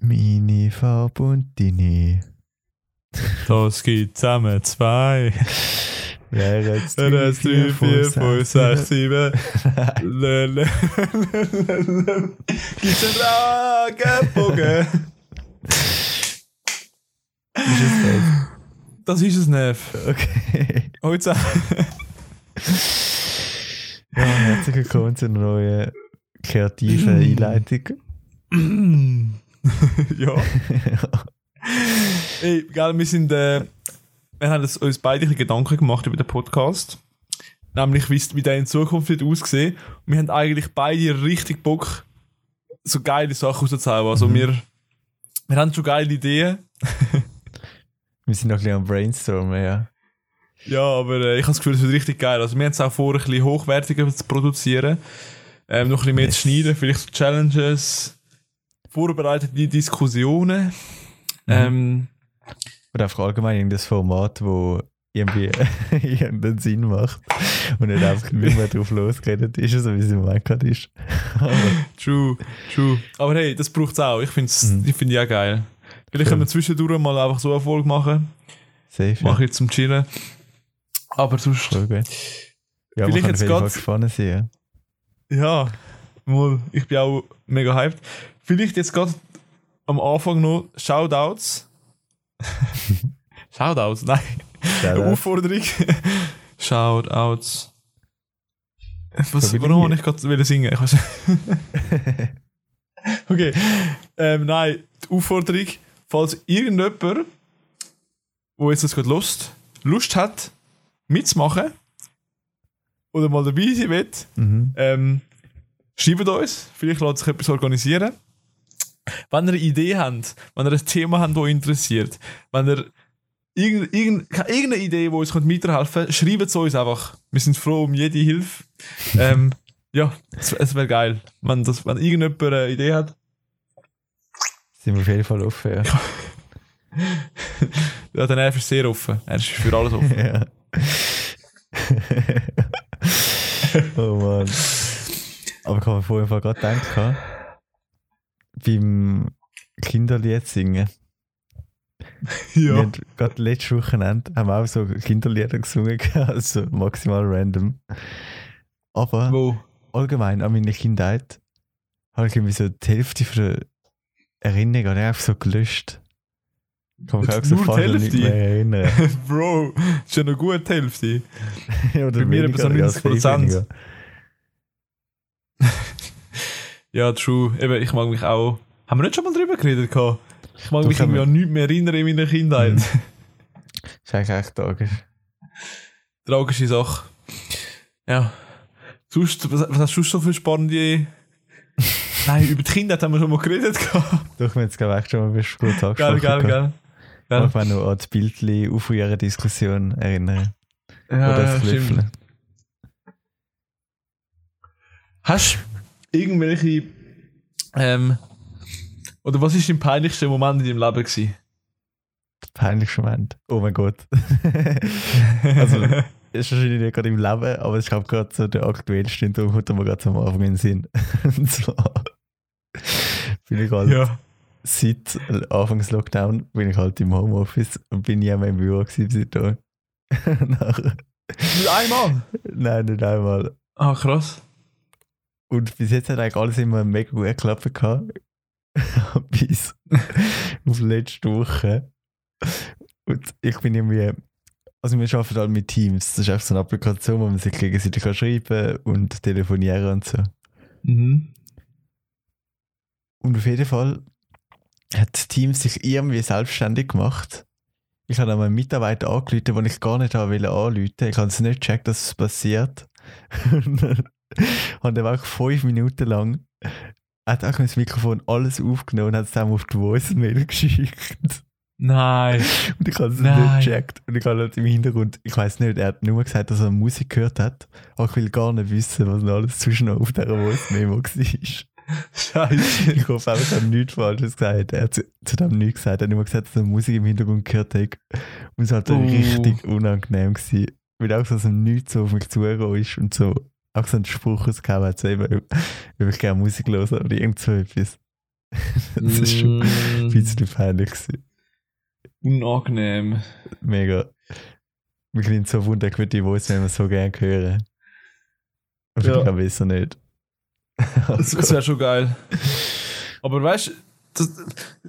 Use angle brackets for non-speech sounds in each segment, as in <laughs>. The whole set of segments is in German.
Meine Farbe und deine. Das gibt zusammen zwei. Wer jetzt Er hat 3, 4, 5, 6, 7. Gibt's einen Regenbogen? Ist es das? Das ist es Neff. Okay. Heute. Ja, herzlich willkommen zu einer neuen kreativen <clears throat> Einleitung. <laughs> ja. Ey, gell, wir sind, äh, wir haben uns beide Gedanken gemacht über den Podcast. Nämlich, wie, der in Zukunft wird aussehen. Und wir haben eigentlich beide richtig Bock, so geile Sachen rauszuhauen. Also, wir, wir haben schon geile Ideen. <laughs> Wir sind noch ein bisschen am Brainstormen, ja. Ja, aber äh, ich habe das Gefühl, es wird richtig geil. Also, wir haben es auch vor, ein bisschen hochwertiger zu produzieren. Ähm, noch ein bisschen mehr Yes. zu schneiden, vielleicht so Challenges, vorbereitete Diskussionen. Ähm, Oder einfach allgemein in das Format, wo irgendwie <laughs> irgendeinen Sinn macht und nicht einfach wie man drauf losgeredet ist, so wie es im Moment gerade ist. <laughs> True, true. Aber hey, das braucht es auch. Ich finde es Mhm. ich find ja geil. Vielleicht können wir zwischendurch mal einfach so eine Folge machen. safe, Mache ja. ich zum Chillen. Aber sonst, Voll gut. Ja, Vielleicht jetzt sein. ja, mal, ich bin auch mega hyped. Vielleicht jetzt gerade am Anfang noch Shoutouts. <laughs> Shoutouts, nein. Shoutout. Aufforderung. <laughs> Shoutouts. Was, warum wollte ich gerade singen? Ich weiß <laughs> Okay. Ähm, nein, die Aufforderung, falls irgendjemand, der jetzt das gerade Lust, Lust hat, mitzumachen oder mal dabei sein will, Mhm. ähm, schreibt uns, vielleicht lässt sich etwas organisieren. Wenn ihr eine Idee habt, wenn ihr ein Thema habt, das interessiert, wenn ihr irgendeine Idee, die uns weiterhelfen könnte, schreibt es uns einfach. Wir sind froh um jede Hilfe. ähm, ja, es, es wäre geil, wenn, das, wenn irgendjemand eine Idee hat. Sind wir auf jeden Fall offen, ja. <laughs> Ja, dann er ist sehr offen. Er ist für alles offen. <laughs> ja. <laughs> oh Mann. Aber ich habe mir vorhin gerade gedacht, beim Kinderlied singen. <laughs> Wir ja. haben gerade letztes Wochenende haben wir auch so Kinderlieder gesungen, <laughs> also maximal random. Aber Wo? allgemein an meine Kindheit habe ich irgendwie so die Hälfte von der Erinnerung einfach so gelöscht. Kann mich auch so fast nicht mehr erinnern. <laughs> Bro, das ist ja noch gut die Hälfte. Bei mir etwa so weniger, ja, 90%. safe weniger. Ja, true. Eben, ich mag mich auch. Haben wir nicht schon mal drüber geredet? gehabt? Ich mag Doch, mich irgendwie an nichts mehr erinnern in meiner Kindheit. Mhm. <laughs> ist eigentlich echt tragisch. Tragische Sache. Ja. Sonst, was, was hast du so für spannende. <laughs> Nein, über die Kindheit haben wir schon mal geredet. Doch, wir haben jetzt ich schon mal bis kurz Geil, angesprochen. geil, gehabt. geil. Ich kann mich noch an die Bildchen auf ihre Diskussion erinnern. Ja, Oder ja, das. Löffeln. Hast du irgendwelche. Ähm, oder was ist dein peinlichster Moment in deinem Leben gewesen? Peinlichster Moment. Oh mein Gott. <laughs> also, ist wahrscheinlich nicht gerade im Leben, aber ich glaube gerade so der aktuellste, und darum kommt mir gerade am Anfang in den Sinn. <laughs> und zwar bin ich halt ja. seit Anfangs Lockdown bin ich halt im Homeoffice und bin nie mehr im Büro gewesen seitdem. Mit <laughs> einmal? Nein, nicht einmal. Ah, krass. Und bis jetzt hat eigentlich alles immer mega gut geklappt gehabt. <laughs> bis auf letzte Woche. Und ich bin irgendwie, also wir arbeiten halt mit Teams. Das ist einfach so eine Applikation, wo man sich gegenseitig kann schreiben und telefonieren und so. Mhm. Und auf jeden Fall hat Teams sich irgendwie selbstständig gemacht. Ich habe einmal einen Mitarbeiter angerufen, den ich gar nicht habe anrufen. Ich habe es nicht gecheckt, dass es passiert. <laughs> Und dann <laughs> hat er einfach fünf Minuten lang hat auch mit dem Mikrofon alles aufgenommen und hat es dann auf die Voicemail <laughs> geschickt. Nein. <laughs> Und ich habe es nicht gecheckt. Und ich habe halt im Hintergrund, ich weiß nicht, er hat nur gesagt, dass er Musik gehört hat. Aber ich will gar nicht wissen, was noch alles zwischen auf dieser Voicemail war. Scheiße. Ich hoffe er hat nichts Falsches gesagt. Er hat zu, zu dem nichts gesagt. Er hat nur gesagt, dass er Musik im Hintergrund gehört hat. Und es war halt Oh. richtig unangenehm. Gewesen, weil auch so aus dem Nichts so auf mich zugekommen ist und so auch so einen Spruch rausgehauen so eben, ich würde gerne Musik hören oder irgend so etwas. <laughs> das ist schon ein Mm, bisschen peinlich. gewesen. unangenehm. Mega. Mir klingt so wunderbar, ich würde die Voice wenn wir so gerne hören. Aber Ja. ich glaube, wieso nicht. <laughs> Das, das wäre schon geil. Aber weißt du,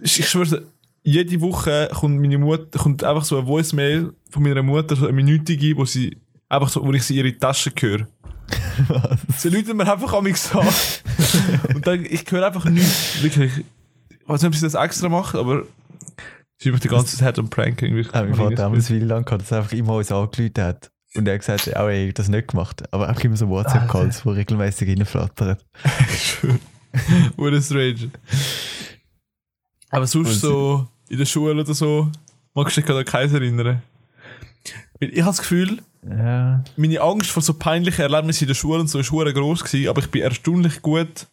ich schwöre, jede Woche kommt meine Mutter, kommt einfach so eine Voicemail von meiner Mutter, so eine minütige, wo sie einfach so, wo ich sie in ihre Tasche höre. Was? Sie läuten mir einfach an mich an. <laughs> Und dann, ich höre einfach nichts. Wirklich. Ich weiß nicht, ob sie das extra macht, aber sie einfach die ganze Zeit am Prank irgendwie. Ja, mein Vater damals wie lange gehabt, dass er einfach immer uns angerufen hat. Und er hat gesagt, auch er hat das nicht gemacht. Aber einfach immer so WhatsApp-Calls, die regelmäßig reinflattern. Schön. <laughs> Wurde strange. Aber sonst Und so in der Schule oder so, magst du dich gerade an keins erinnern? Weil ich habe das Gefühl, Ja. meine Angst vor so peinlichen Erlebnissen in der Schule und so ist groß gewesen, aber ich bin erstaunlich gut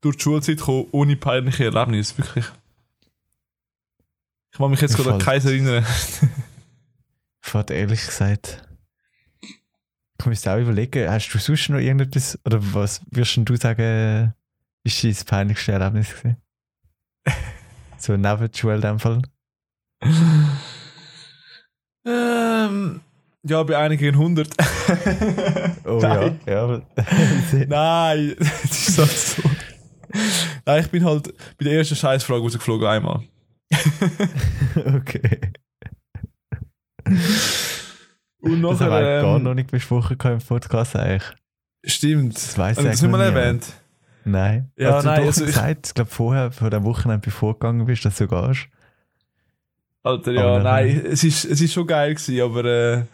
durch die Schulzeit gekommen, ohne peinliche Erlebnisse, wirklich. Ich mag mich jetzt gerade an keins erinnern. Vater, ehrlich gesagt. Ich müsste auch überlegen, hast du sonst noch irgendetwas, oder was denn du sagen, ist dein peinlichste Erlebnis gewesen? <laughs> so neben der Schule in dem Fall? <laughs> ähm, ja, bei einigen 100. <laughs> Oh Nein. ja, ja. aber- <laughs> Nein, <laughs> das ist halt so. Nein, ich bin halt bei der ersten Scheißfrage rausgeflogen einmal. okay. Und Das haben wir nachher, gar ähm, noch nicht besprochen im Podcast eigentlich. Stimmt. Das wir ich das nicht mal erwähnt? Nein. Ja, Hast du nein, doch also ich- gesagt, ich glaube vorher, vor dem Wochenende, bevor du gegangen bist, dass du gehst. Alter, ja, Aber nachher- nein, es ist, es ist schon geil gewesen, aber äh,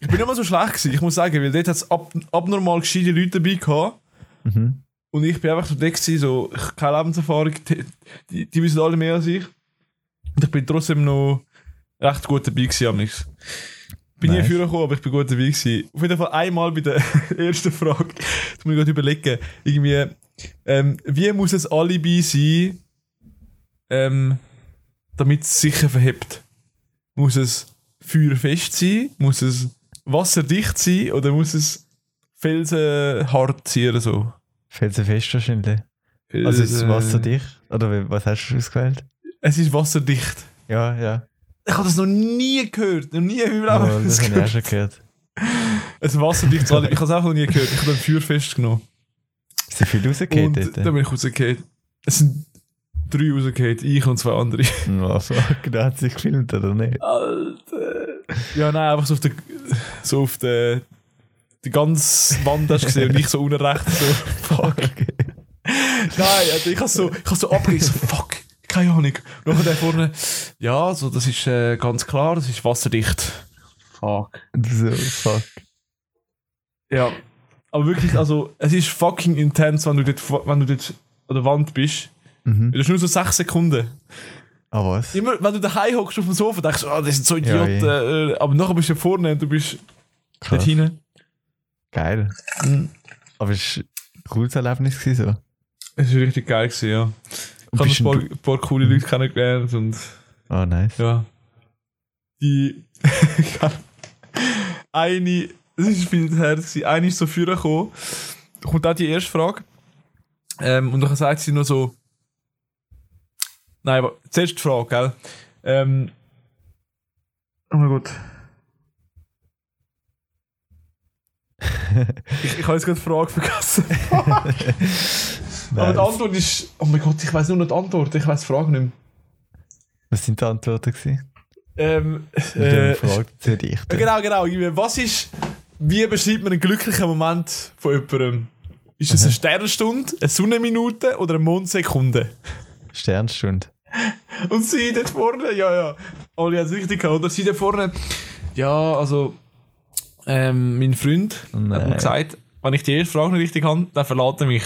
ich bin nicht mal so schlecht gewesen, ich muss sagen, weil dort hat es ab, abnormal gescheite Leute dabei gehabt Mhm. und ich bin einfach so dick gewesen, so, ich keine Lebenserfahrung, die, die, die wissen alle mehr als ich und ich bin trotzdem noch recht gut dabei gewesen, amigs. Bin nie Nice. führen gekommen, aber ich bin gut dabei gewesen. Auf jeden Fall einmal bei der <laughs> ersten Frage, das muss ich gerade überlegen, irgendwie, ähm, wie muss es Alibi sein, ähm, damit es sicher verhebt? Muss es feuerfest sein? Muss es wasserdicht sein? Oder muss es felsenhart sein oder so? Felsenfest wahrscheinlich. Also ist es wasserdicht? Oder was hast du ausgewählt? Es ist wasserdicht. Ja, ja. Ich habe das noch nie gehört. Noch nie in meinem Oh, Leben das <laughs> habe ich auch schon gehört. Ein wasserdichtes Alibi. Ich habe es auch noch nie gehört. Ich habe dann Feuerfest genommen. Ist viel rausgegeben Und dort? dann bin ich rausgefallen. Es sind drei rausgefallen. Ich und zwei andere. <laughs> Fuck, da <laughs> hat sich gefilmt, oder nicht? Alter. Ja, nein, einfach so auf der. So auf der. Die ganze Wand hast du gesehen und ich so unten rechts so. <laughs> Fuck. Nein, also ich habe so, ich hab so abgegeben, so fuck, keine Ahnung. Und dann der vorne, ja, also das ist äh, ganz klar, das ist wasserdicht. Fuck. So, fuck. Ja. Aber wirklich, also es ist fucking intens, wenn du dort, wenn du dort an der Wand bist. Mhm. Das ist nur so 6 Sekunden. Ah, was? Immer, wenn du daheim hockst auf dem Sofa, denkst du, oh, das sind so Ja, Idioten. äh, aber nachher bist du vorne und du bist dort Krass. hinten. Geil. Mhm. Aber es war ein cooles Erlebnis. Gewesen, so. Es war richtig geil, gewesen, ja. Ich habe ein paar, ein paar coole Leute kennengelernt und Oh, nice. ja. Die. <laughs> eine. Das ist viel Herz. gewesen. Eine ist so früher gekommen. Kommt auch die erste Frage. Ähm, und dann sagt sie nur so. Nein, aber zuerst die Frage, gell? Ähm, oh mein Gott. ich ich habe jetzt gerade die Frage vergessen. <laughs> Aber die. Antwort ist. Oh mein Gott, ich weiß nur noch die Antwort. Ich weiß die Frage nicht mehr. Was sind die Antworten? Gewesen? Ähm, äh, der Frage zu dich. Ja, Genau, genau. Was ist, wie beschreibt man einen glücklichen Moment von jemandem? Ist es eine Sternenstunde, eine Sonnenminute oder eine Mondsekunde? Sternstunde. <laughs> Und sie dort vorne, ja, ja. Alle haben es richtig gehabt, oder? Sie dort vorne, ja, also, ähm, mein Freund hat mir Nein. gesagt, wenn ich die erste Frage nicht richtig habe, dann verlässt er mich.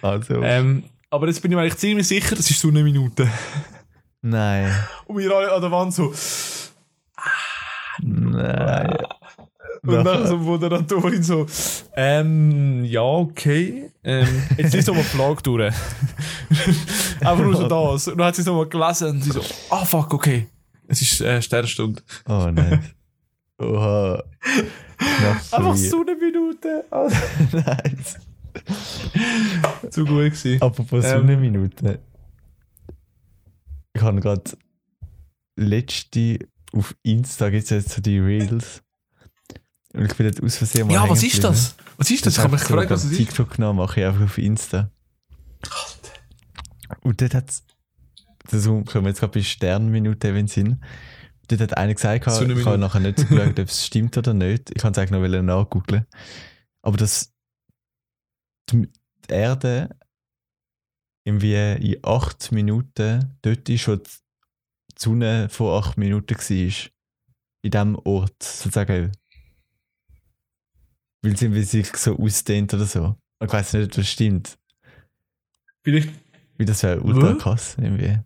Also. Ähm, aber jetzt bin ich mir eigentlich ziemlich sicher, das ist so eine Minute. Nein. <laughs> Und wir alle an der Wand so, Nein. Und Nachher- dann so Moderatorin so, ähm, ja, okay. Ähm, jetzt ist nochmal Frage durch. <laughs> Einfach nur so <laughs> das. Und dann hat sie es nochmal gelesen und sie so, ah fuck, okay. Es ist äh, Sternstunde. Oh nein. Oha. <laughs> Einfach so eine Minute. nice. Zu gut gewesen. Apropos Ähm. Sonnenminuten. Ich habe gerade letzte auf Insta gibt es jetzt so die Reels. Und ich bin jetzt aus Versehen mal Ja, was ist das? Was ist das? Ich habe mich gefragt, was es ist. TikTok genommen, mache ich einfach auf Insta. Und dort hat es. Das kommen wir jetzt gerade bei Sternminute, wenn Sinn. Dort hat einer gesagt, So eine ich habe nachher nicht geschaut, ob es <laughs> stimmt oder nicht. Ich kann es eigentlich noch nachgoogeln. Aber dass die die Erde irgendwie in acht Minuten dort ist, wo die Sonne vor acht Minuten war. In diesem Ort, sozusagen. Weil sie sich so ausdehnt oder so. Ich weiß nicht, ob das stimmt. Vielleicht, Weil das wäre ultra krass irgendwie.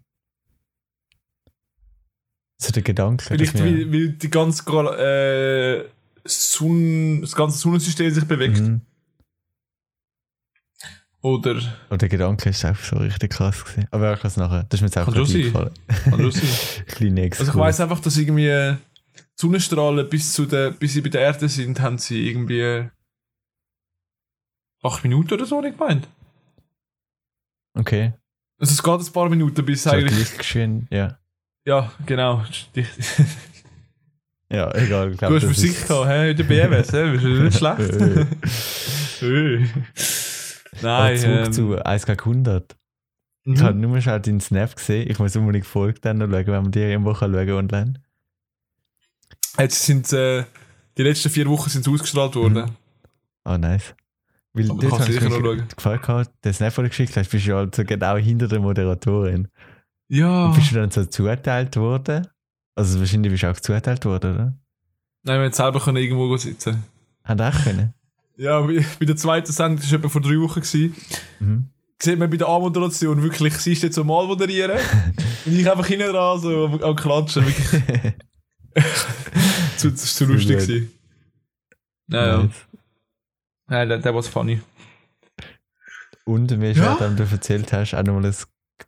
So der Gedanke. vielleicht weil, weil die ganze, äh, Sonne, das ganze Sonnensystem sich bewegt. Mhm. Oder Und der Gedanke ist einfach so richtig krass gewesen. Aber ich kann es nachher. Das ist mir jetzt sein. eingefallen. kann sein? <laughs> Kleine Exkurs. Also ich weiss einfach, dass irgendwie Sonnenstrahlen bis, zu der, bis sie bei der Erde sind, haben sie irgendwie acht Minuten oder so nicht gemeint. Okay. Also es geht ein paar Minuten bis So eigentlich. gleich geschehen. Ja. Ja, genau. <laughs> Ja, egal. Glaub, Du hast Physik ist- gehabt, hä? In der BMS, hä? Bist du nicht <laughs> schlecht? <laughs> Hey. Aber Nein, zurück ähm, zu 1 gegen 100. mhm. Ich habe nur schon deinen Snap gesehen. Ich muss unbedingt Folge dann noch schauen, wenn man die irgendwo kann schauen online. Jetzt sind äh, die letzten vier Wochen sind sie ausgestrahlt worden. Ah, nice. Weil Aber dort habe du ich sicher noch mich schauen. gefallen gehabt, den Snap, den du geschickt hast, bist du ja also genau hinter der Moderatorin. Ja. Und bist du dann so zugeteilt worden? Also wahrscheinlich bist du auch zugeteilt worden, oder? Nein, wir hätten selber können irgendwo sitzen Haben auch können? <laughs> Ja, bei bei der zweiten Sendung, das war etwa vor drei Wochen, gewesen, Mhm. sieht man bei der A-Moderation wirklich, sie ist jetzt so mal moderieren <laughs> und ich einfach hinten dran so am, am Klatschen. <laughs> Zu, zu Zu lustig. gewesen. Ja, ja. Nice. Nein, der, der war funny. Und mir ist, Ja? während du erzählt hast, auch nochmal ein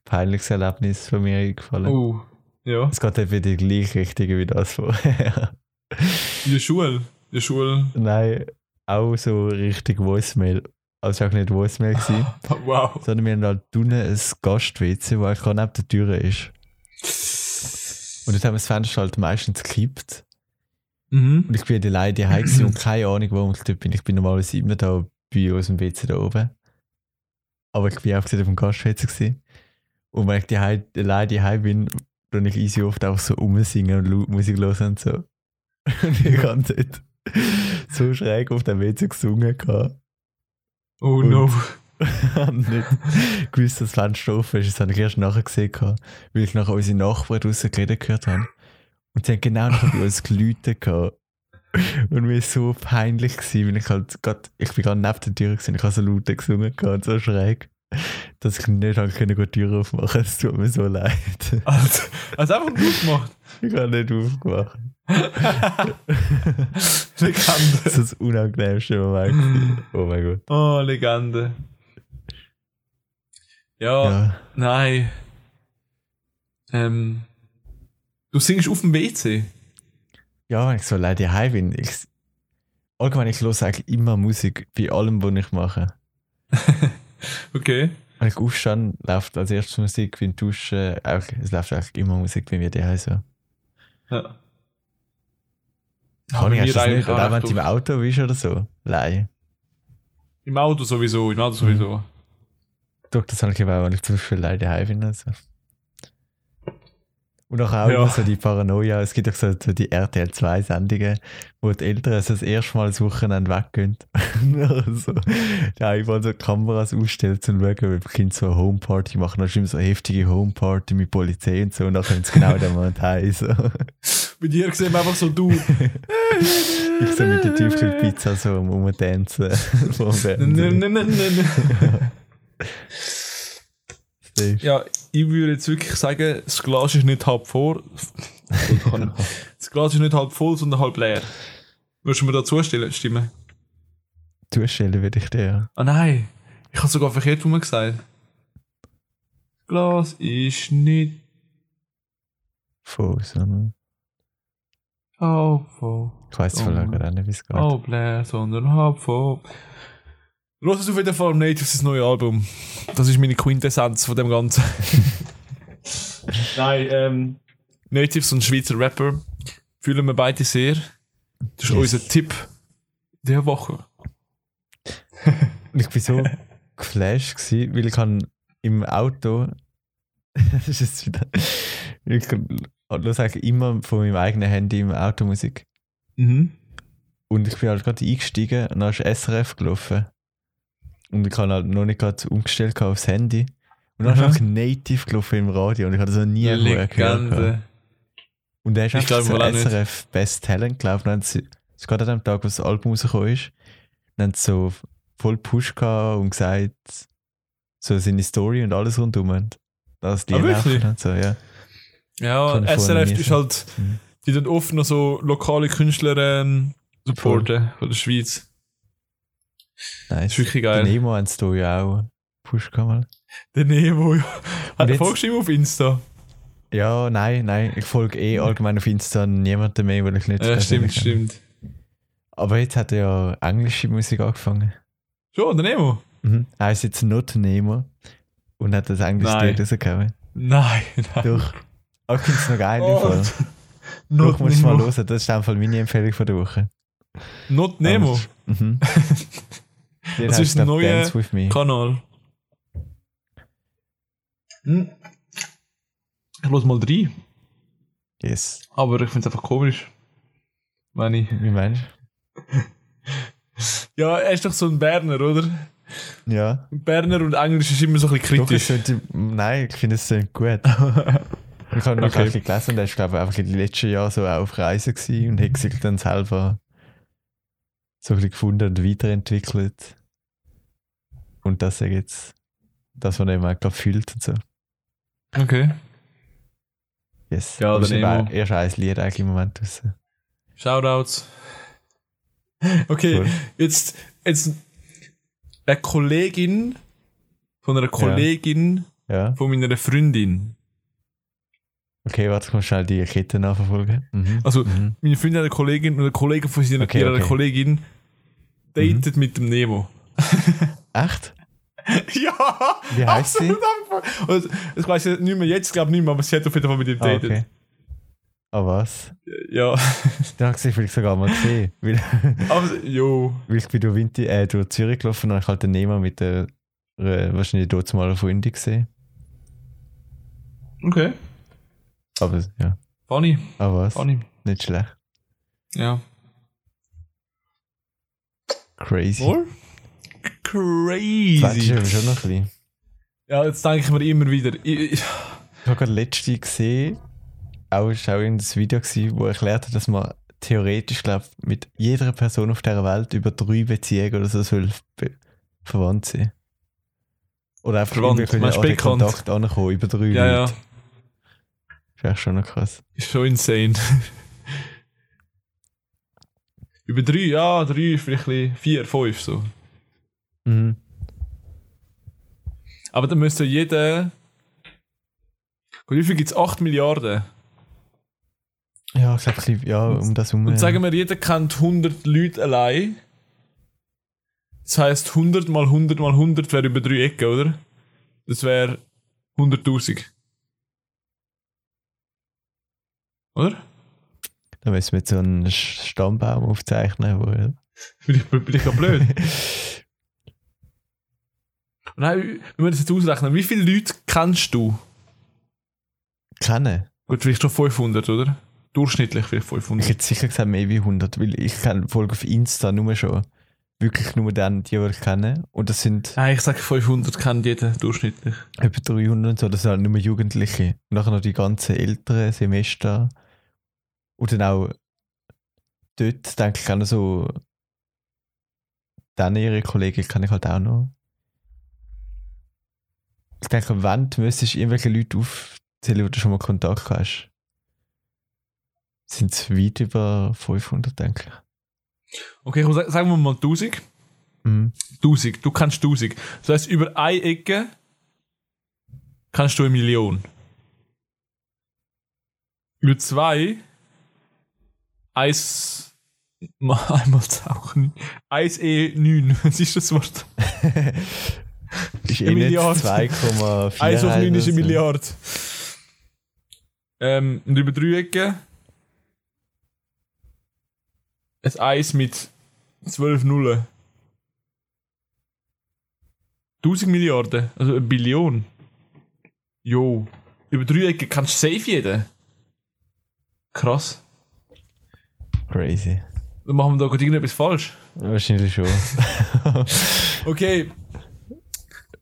peinliches Erlebnis von mir eingefallen. Oh, ja. Es geht eben in die gleiche Richtung wie das vorher. In der Schule. In der Schule. Nein, auch so richtig Voicemail. Also es war auch nicht Voicemail, gewesen, <laughs> Wow. sondern wir haben halt unten ein Gast-WC, das eigentlich gerade neben der Tür ist. Und dort haben wir das Fenster halt meistens gekippt. Mhm. Und ich bin alleine daheim gewesen und keine Ahnung, warum ich dort bin. Ich bin normalerweise immer da bei uns im WC da oben. Aber ich bin auch auf dem gewesen. Und wenn ich daheim, alleine daheim bin, dann ich easy oft auch so rumsingen und laut Musik hören und so. <laughs> Und ich habe dort so schräg auf dem WC gesungen. Gehabt. Oh Und- no. <laughs> Nicht gewusst, dass das Fenster offen ist. Das habe ich erst nachher gesehen, weil ich nachher unsere Nachbarn draussen geredet gehört habe. Und sie haben genau nachher bei uns geläutet. gehabt. Und mir war so peinlich, gewesen, weil ich halt grad, ich bin gerade neben der Tür gewesen, ich habe so laut gesungen und so schräg, dass ich nicht die Tür aufmachen Es tut mir so leid. Also, hast du einfach gut gemacht. Ich habe nicht aufgemacht. Legende. Das ist das unangenehmste Moment. Oh mein Gott. Oh, Legende. Ja, Ja. nein. Ähm, du singst auf dem WC. Ja, wenn ich so leider daheim bin, ich, allgemein, ich höre eigentlich immer Musik bei allem, was ich mache. <laughs> Okay. Wenn ich aufstehe, läuft als erstes Musik, wenn ich dusche, auch, es läuft eigentlich immer Musik bei mir daheim so. Ja. Kann ich das nicht, eigentlich oder auch wenn du im. Auto bist oder so. Nein. Im Auto sowieso, im Auto sowieso. Doch, das habe ich auch, wenn ich zum Beispiel leider daheim bin. Also. Und auch, auch Ja. immer so die Paranoia, es gibt auch so, so die RTL 2 Sendungen, wo die Eltern so das erste Mal das Wochenende weggehen. <laughs> ja, ich wollte so Kameras ausstellen zum Schauen, weil die Kinder so eine Homeparty machen. Dann immer so eine heftige Homeparty mit Polizei und so. Und dann kommt es genau dem Moment heim. So. <laughs> Bei dir sehen wir einfach so du. <laughs> Ich so mit der Tiefkühlpizza so Rumtanzen. Nein, nein, nein, nein. Safe. Ja, ich würde jetzt wirklich sagen, das Glas ist nicht halb vor. <laughs> Das Glas ist nicht halb voll, sondern halb leer. Würdest du mir dazu stellen- stimmen? Zustellen würde ich dir. ja. Ah nein, ich habe sogar verkehrt rum gesagt. Das Glas ist nicht Voll, sondern. halb voll. Ich weiß voll Mann. gerade auch nicht, wie es geht. Halb leer, sondern halb voll. Los es auf jeden Fall Natives das neue Album. Das ist meine Quintessenz von dem Ganzen. <laughs> Nein, ähm, Natives und Schweizer Rapper fühlen wir beide sehr. Das ist Yes. unser Tipp der Woche. Ich war so geflasht, gewesen, weil ich kann im Auto. <laughs> das ist jetzt wieder. Ich kann eigentlich immer von meinem eigenen Handy im Auto Musik. Mhm. Und ich bin halt gerade eingestiegen und dann ist SRF gelaufen. Und ich habe halt noch nicht gerade umgestellt aufs Handy. Und dann Aha. einfach Native gelaufen im Radio und ich hatte das noch nie gehört. gehabt. Und dann ist Ich einfach glaub so auch nicht. SRF Best Talent gelaufen. Dann haben sie, es gerade an dem Tag, wo das Album rausgekommen ist, dann so voll Push gehabt und gesagt, so seine Story und alles rundum. Und das die Ah, wirklich? und so, ja. Ja, SRF ist halt, Mhm. die dann oft noch so lokale Künstler ähm, supporten von der Schweiz. Nice. ist wirklich Der geil. Nemo haben sie da ja auch Push mal. Der Nemo, ja. Hat er jetzt- folgst du ihm auf Insta? Ja, nein, nein. Ich folge eh allgemein auf Insta niemandem mehr, weil ich nicht Ja, stimmt, kenne. stimmt. Aber jetzt hat er ja englische Musik angefangen. Schon, der Nemo? Mhm. Er ist jetzt not Nemo und hat das englische. Lied rausgehauen. Nein, nein. Doch. Ich finde es noch geil. Oh, Fall. <laughs> Not Doch, musst du mal Nemo. hören. Das ist einfach meine Empfehlung von der Woche. Not Nemo. Mhm. <laughs> Den Das heißt, ist ein neuer Dance with me. Kanal. Hm. Ich los mal drei. Yes. Aber ich finde es einfach komisch. Wenn ich. Wie meinst <laughs> Ja, er ist doch so ein Berner, oder? Ja. Berner und Englisch ist immer so ein bisschen Doch, kritisch. sollte, nein, ich finde es sehr gut. <laughs> Ich habe noch Okay. okay. ein bisschen gelesen und er ist, glaube ich, einfach in den letzten Jahren so auch auf Reisen gewesen und hat sich dann selber so ein bisschen gefunden und weiterentwickelt. Und das er jetzt, das, er eben auch gerade fühlt und so. Okay. Yes. Ja, der ist erst ein Lied eigentlich im Moment raus. Shoutouts. <laughs> Okay, Cool. jetzt, jetzt eine Kollegin von einer Kollegin Ja. von meiner Freundin. Okay, warte, ich muss schnell die Kette nachverfolgen. Mhm. Also, Mhm. Meine Freundin hat eine Kollegin und eine Kollegin von ihrer, Okay, ihrer okay. Mhm. Kollegin datet mit dem Nemo. Echt? <laughs> ja! Wie heisst sie? Und ich weiß nicht mehr jetzt, glaube ich nicht mehr, aber sie hat auf jeden Fall mit ihm Ah, datet. okay. Ah, was? Ja. <laughs> Den habe ich vielleicht sogar mal gesehen. Weil, <laughs> aber, jo. weil ich bin durch, Winter, äh, durch Zürich gelaufen und habe ich halt den Nemo mit der äh, wahrscheinlich dort mal Freundin gesehen. Okay. Aber ja. Funny. Ah, was? Funny. Nicht schlecht. Ja. Crazy. Wohl? Das ist Crazy. schon noch ein bisschen. Ja, jetzt denke ich mir immer wieder. Ich, ich, habe gerade letzte gesehen, auch ist auch in das Video gewesen, wo erklärt hat, dass man theoretisch, glaube mit jeder Person auf dieser Welt über drei Beziehungen oder so soll verwandt sein. Oder einfach Verwandt, irgendwie können an? Kontakt ankommen, über drei ja, ja. Leute. Das ist echt schon noch krass. Ist schon insane. <laughs> Über drei, ja, drei vielleicht vier, fünf so. Mhm. Aber dann müsste jeder. Wie viel gibt es? 8 Milliarden. Ja, ich glaube, ja, um das herum. Und ja. sagen wir, jeder kennt 100 Leute allein. Das heisst, 100 mal 100 mal 100 wäre über drei Ecken, oder? Das wäre 100.000. Oder? Da müssen wir jetzt so einen Stammbaum aufzeichnen. Wo, Bin ich, bin ich gerade blöd? <laughs> Nein, wenn wir das jetzt ausrechnen, wie viele Leute kennst du? kennen. Gut, vielleicht schon 500, oder? Durchschnittlich vielleicht Ich 500. hätte sicher gesagt, mehr wie 100, weil ich kenne Folge auf Insta nur schon. Wirklich nur dann, die, die ich kenne. Und das sind Nein, ich sage 500 kennt jeder durchschnittlich. etwa 300 und so. Das sind halt nur Jugendliche. Und nachher noch die ganzen älteren Semester. Und dann auch dort, denke ich, auch noch so. Dann ihre Kollegen kenne ich halt auch noch. Ich denke, wenn du müsstest irgendwelche Leute aufzählen, wo du schon mal Kontakt hast, sind es weit über 500, denke ich. Okay, komm, sagen wir mal 1000. Mhm. 1000, du kennst 1000. Das heißt, über eine Ecke kannst du eine Million. Über zwei 1 Mal <laughs> einmal tauchen. 1E9, was ist das Wort? <laughs> <laughs> ist Eine eh nicht Milliarde. 2,4. 1 auf 9 ist eine oder so. Milliarde. Ähm, und über drei Ecken. Ein Eis mit 12 Nullen. 1000 Milliarden, also eine Billion. Jo. Über drei Ecken kannst du safe jeden. Krass. Crazy. Dann machen wir da gerade irgendetwas falsch. Wahrscheinlich schon. <laughs> Okay.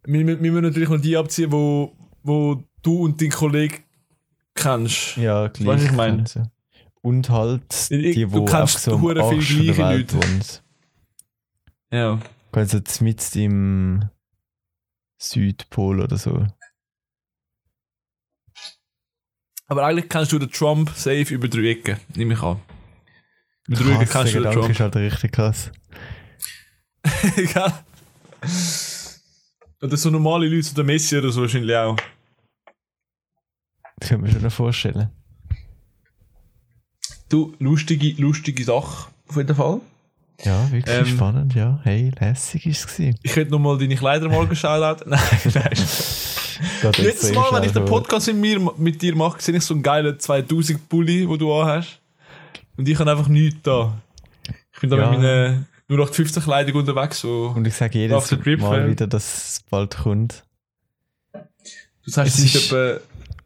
Wir, wir müssen natürlich noch die abziehen, wo, wo du und dein Kollege kennst. ja, gleich. Weißt du, was ich meine? Und halt Ich- die, du wo kennst einfach so am hure viel Arsch der gleiche Leute. wohnen. Ja. Also mitten im Südpol oder so. Aber eigentlich kennst du den Trump safe über drei Ecken, nehme ich an. Über drei Ecken kennst du den Gedanke Trump. ist halt richtig krass. <laughs> Egal. Oder so normale Leute, so der Messi oder so wahrscheinlich auch. Das kann man sich schon vorstellen. Du, lustige, lustige Sache, auf jeden Fall. Ja, wirklich Ähm, spannend, ja. Hey, lässig ist es gewesen. Ich könnte nochmal deine Kleider mal geschaut. <laughs> Nein, nein. Extrem Mal, wenn ich den vor. Podcast mit, mir, mit dir mache, sehe ich so einen geilen 2000 Pulli, den du anhast. Und ich habe einfach nichts da. Ich bin da Ja. mit meiner 0815 Kleidung unterwegs. So. Und ich sage jedes Mal wieder, dass es bald kommt. Du sagst, Es ist etwa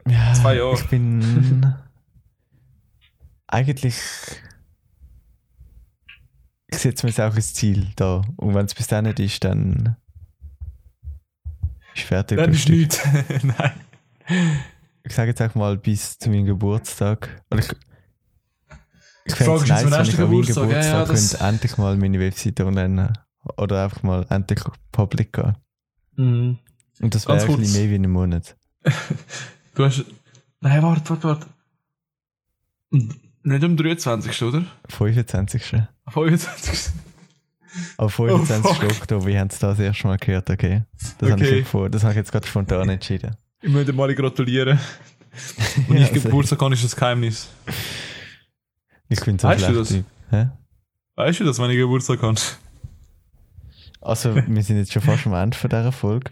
Ja, Zwei Jahre. Ich bin eigentlich. Ich setze mir jetzt auch als Ziel da. Und wenn es bis dann nicht ist, dann ist fertig. Dann ist nichts. <laughs> Nein. Ich sage jetzt auch mal bis zu meinem Geburtstag. Oder ich ich fände es nice, wenn ich an meinem Geburtstag? Ja, ja, könnte endlich mal meine Webseite online oder einfach mal endlich public gehen. Mhm. Und das wäre ein bisschen mehr wie einen Monat. <laughs> Du hast. Nein, warte, warte, warte. Nicht am 23. oder? 25. 25. Am 25. Oh. Oktober, wie haben Sie das erste Mal gehört, okay? Das habe ich, Okay. vor, das habe ich jetzt gerade spontan entschieden. Ich möchte mal gratulieren. Und <laughs> Ja, ich Geburtstag habe, ist das Geheimnis. Ich bin so Weißt du schlecht. das? Typ. Hä? Weißt du das, wenn ich Geburtstag habe? Also, wir sind jetzt schon fast am Ende von dieser Folge.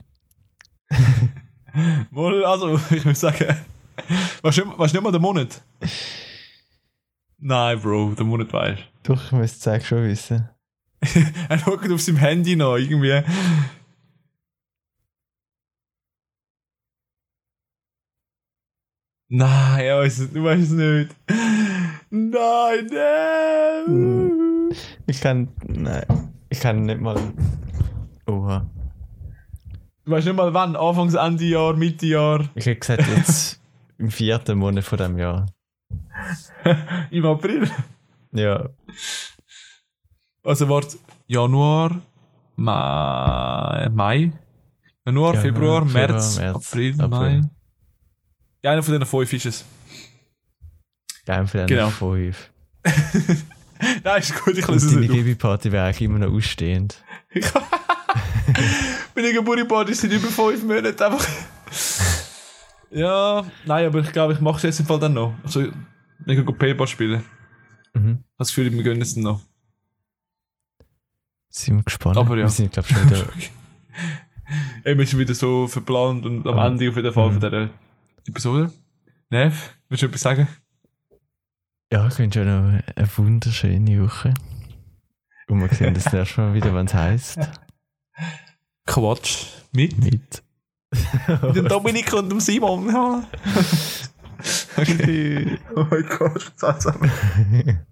<laughs> Mal, also, ich würde sagen. Weißt du weißt du nicht mal den Monat? Nein, Bro, den Monat weißt Doch, ich müsste es schon wissen. du. <laughs> er schaut auf seinem Handy noch, irgendwie. Nein, es- du weißt es nicht. Nein, nein. Ich kann. Nein. Ich kann nicht mal. Oha. Du weißt nicht mal wann, Anfangs, Ende Jahr, Mitte Jahr, Ich hätte gesagt, jetzt <laughs> im vierten Monat von dem Jahr. <laughs> im April. Ja. Also warte, Januar, Mai, Mai Januar, Januar, Februar, Februar, März, März, April, April. Mai. Ja, einer von diesen fünf ist es. Geil für Genau. fünf. <laughs> Nein, ist gut, ich lasse es deine nicht auf. Ribi-Party wäre eigentlich immer noch ausstehend. <laughs> Meine Geburtstagsparty sind über fünf Monate einfach. <laughs> ja, nein, aber ich glaube, ich mache es jetzt im Fall dann noch. Also, ich kann Paper spielen. Mhm. Das Gefühl, wir gönnen es dann noch. Sind wir gespannt. Aber ja. Wir sind, glaube ich, schon wieder. Wir sind wieder so verplant und am. Ende auf jeden Fall Mhm. von dieser Episode. Nev, willst du etwas sagen? Ja, ich wünsche euch noch eine wunderschöne Woche. Und wir sehen das nächste Mal wieder, wenn es heisst. Quatsch. Mit? Mit. Mit <laughs> dem Dominik und dem Simon. <laughs> Okay. oh mein Gott, zusammen. <laughs>